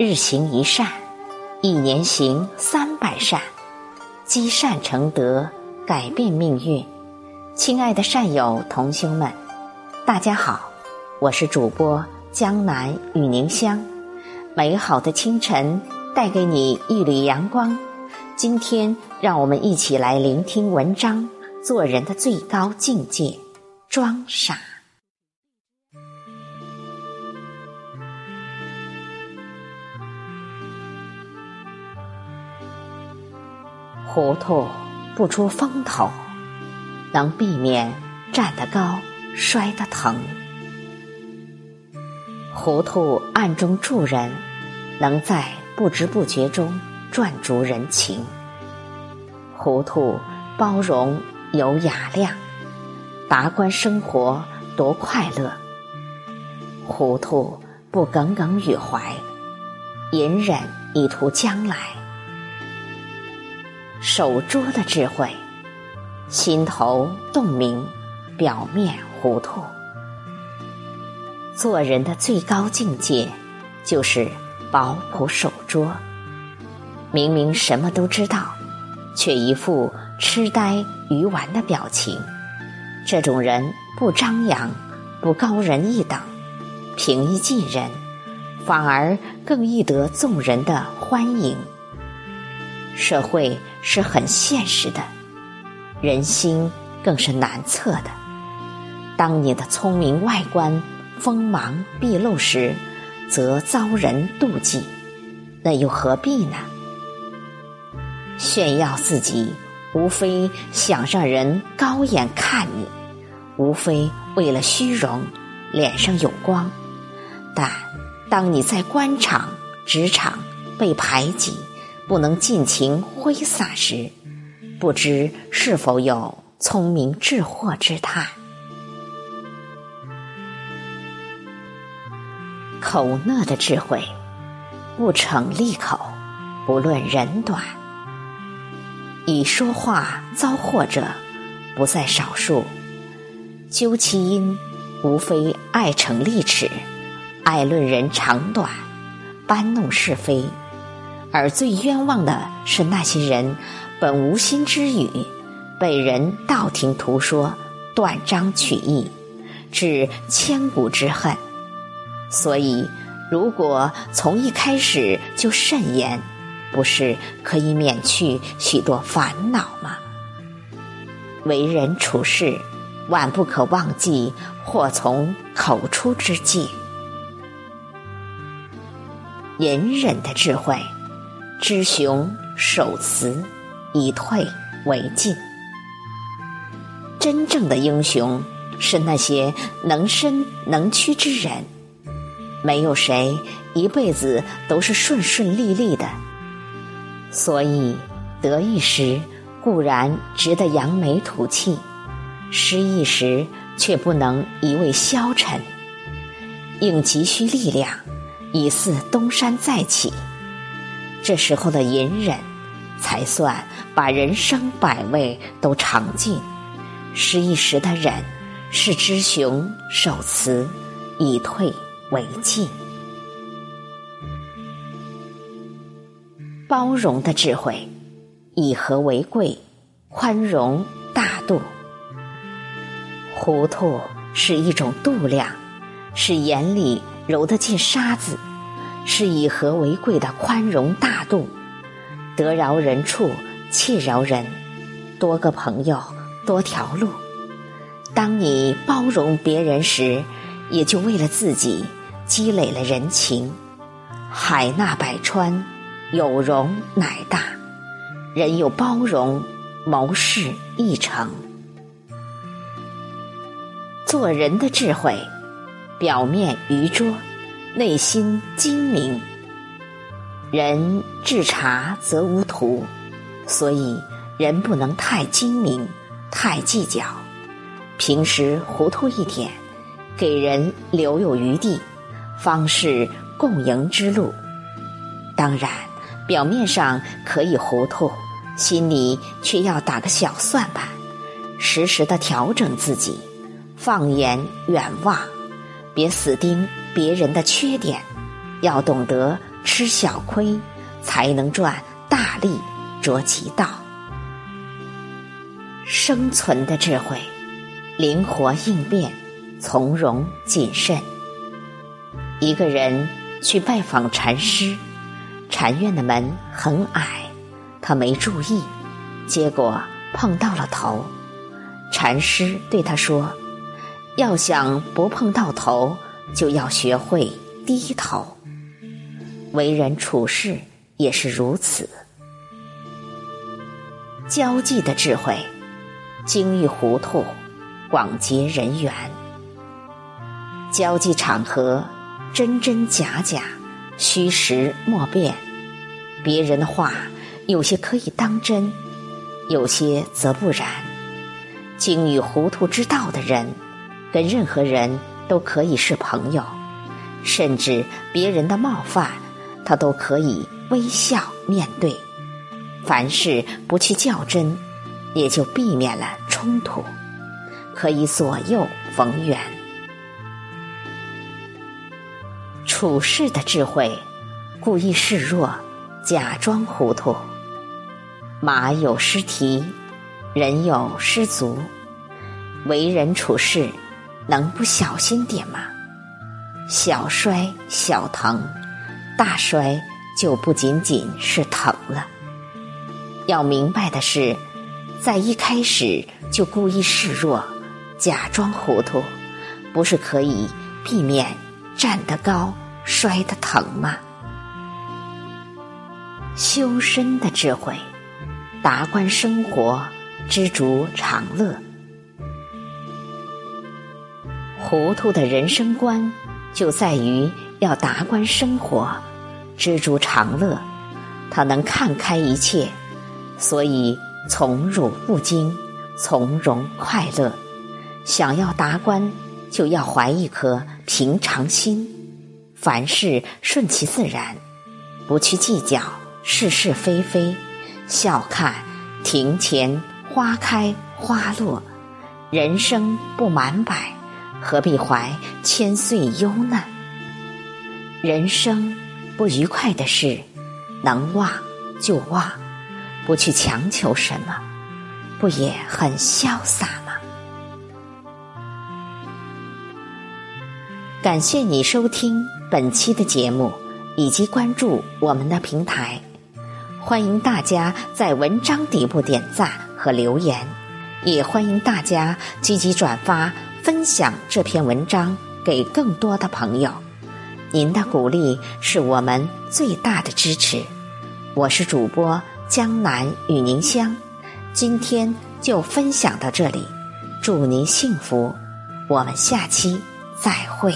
日行一善，一年行三百善，积善成德，改变命运。亲爱的善友同修们，大家好，我是主播江南与宁香。美好的清晨，带给你一缕阳光。今天，让我们一起来聆听文章：做人的最高境界，装傻。糊涂不出风头，能避免站得高摔得疼；糊涂暗中助人，能在不知不觉中赚足人情；糊涂包容有雅量，达观生活多快乐；糊涂不耿耿于怀，隐忍以图将来。手拙的智慧，心头洞明，表面糊涂。做人的最高境界，就是保朴守拙。明明什么都知道，却一副痴呆愚顽的表情。这种人不张扬，不高人一等，平易近人，反而更易得众人的欢迎。社会是很现实的，人心更是难测的。当你的聪明外观锋芒毕露时，则遭人妒忌，那又何必呢？炫耀自己，无非想让人高眼看你，无非为了虚荣，脸上有光。但当你在官场、职场被排挤，不能尽情挥洒时，不知是否有聪明智慧之叹。口讷的智慧，不逞利口，不论人短。以说话遭祸者，不在少数。究其因，无非爱逞利齿，爱论人长短，搬弄是非。而最冤枉的是那些人，本无心之语，被人道听途说、断章取义，致千古之恨。所以，如果从一开始就慎言，不是可以免去许多烦恼吗？为人处事，万不可忘记祸从口出之戒，隐忍的智慧。知雄守雌，以退为进。真正的英雄是那些能伸能屈之人。没有谁一辈子都是顺顺利利的。所以得意时固然值得扬眉吐气，失意时却不能一味消沉，应急需力量，以似东山再起。这时候的隐忍，才算把人生百味都尝尽。失意时的忍，是知雄守雌，以退为进。包容的智慧，以和为贵，宽容大度。糊涂是一种度量，是眼里揉得进沙子。是以和为贵的宽容大度，得饶人处且饶人，多个朋友多条路。当你包容别人时，也就为了自己积累了人情。海纳百川，有容乃大。人有包容，谋事一成。做人的智慧，表面愚拙。内心精明，人至察则无徒，所以人不能太精明、太计较。平时糊涂一点，给人留有余地，方是共赢之路。当然，表面上可以糊涂，心里却要打个小算盘，时时的调整自己，放眼远望，别死盯。别人的缺点，要懂得吃小亏，才能赚大利，着其道。生存的智慧，灵活应变，从容谨慎。一个人去拜访禅师，禅院的门很矮，他没注意，结果碰到了头。禅师对他说：“要想不碰到头，就要学会低头。为人处事也是如此。交际的智慧，精于糊涂，广结人缘。交际场合，真真假假，虚实莫辨。别人的话，有些可以当真，有些则不然。”精于糊涂之道的人，跟任何人都可以是朋友，甚至别人的冒犯，他都可以微笑面对。凡事不去较真，也就避免了冲突，可以左右逢源。处事的智慧，故意示弱，假装糊涂。马有失蹄。人有失足，为人处事能不小心点吗？小摔小疼，大摔就不仅仅是疼了。要明白的是，在一开始就故意示弱、假装糊涂，不是可以避免站得高摔得疼吗？修身的智慧，达观生活。知足常乐，糊涂的人生观就在于要达观生活，知足常乐。他能看开一切，所以从辱不惊，从容快乐。想要达观，就要怀一颗平常心，凡事顺其自然，不去计较是是非非，笑看庭前。花开花落，人生不满百，何必怀千岁忧难？人生不愉快的事，能忘就忘，不去强求什么，不也很潇洒吗？感谢你收听本期的节目，以及关注我们的平台。欢迎大家在文章底部点赞。和留言，也欢迎大家积极转发分享这篇文章给更多的朋友。您的鼓励是我们最大的支持。我是主播江南与您相，今天就分享到这里，祝您幸福。我们下期再会。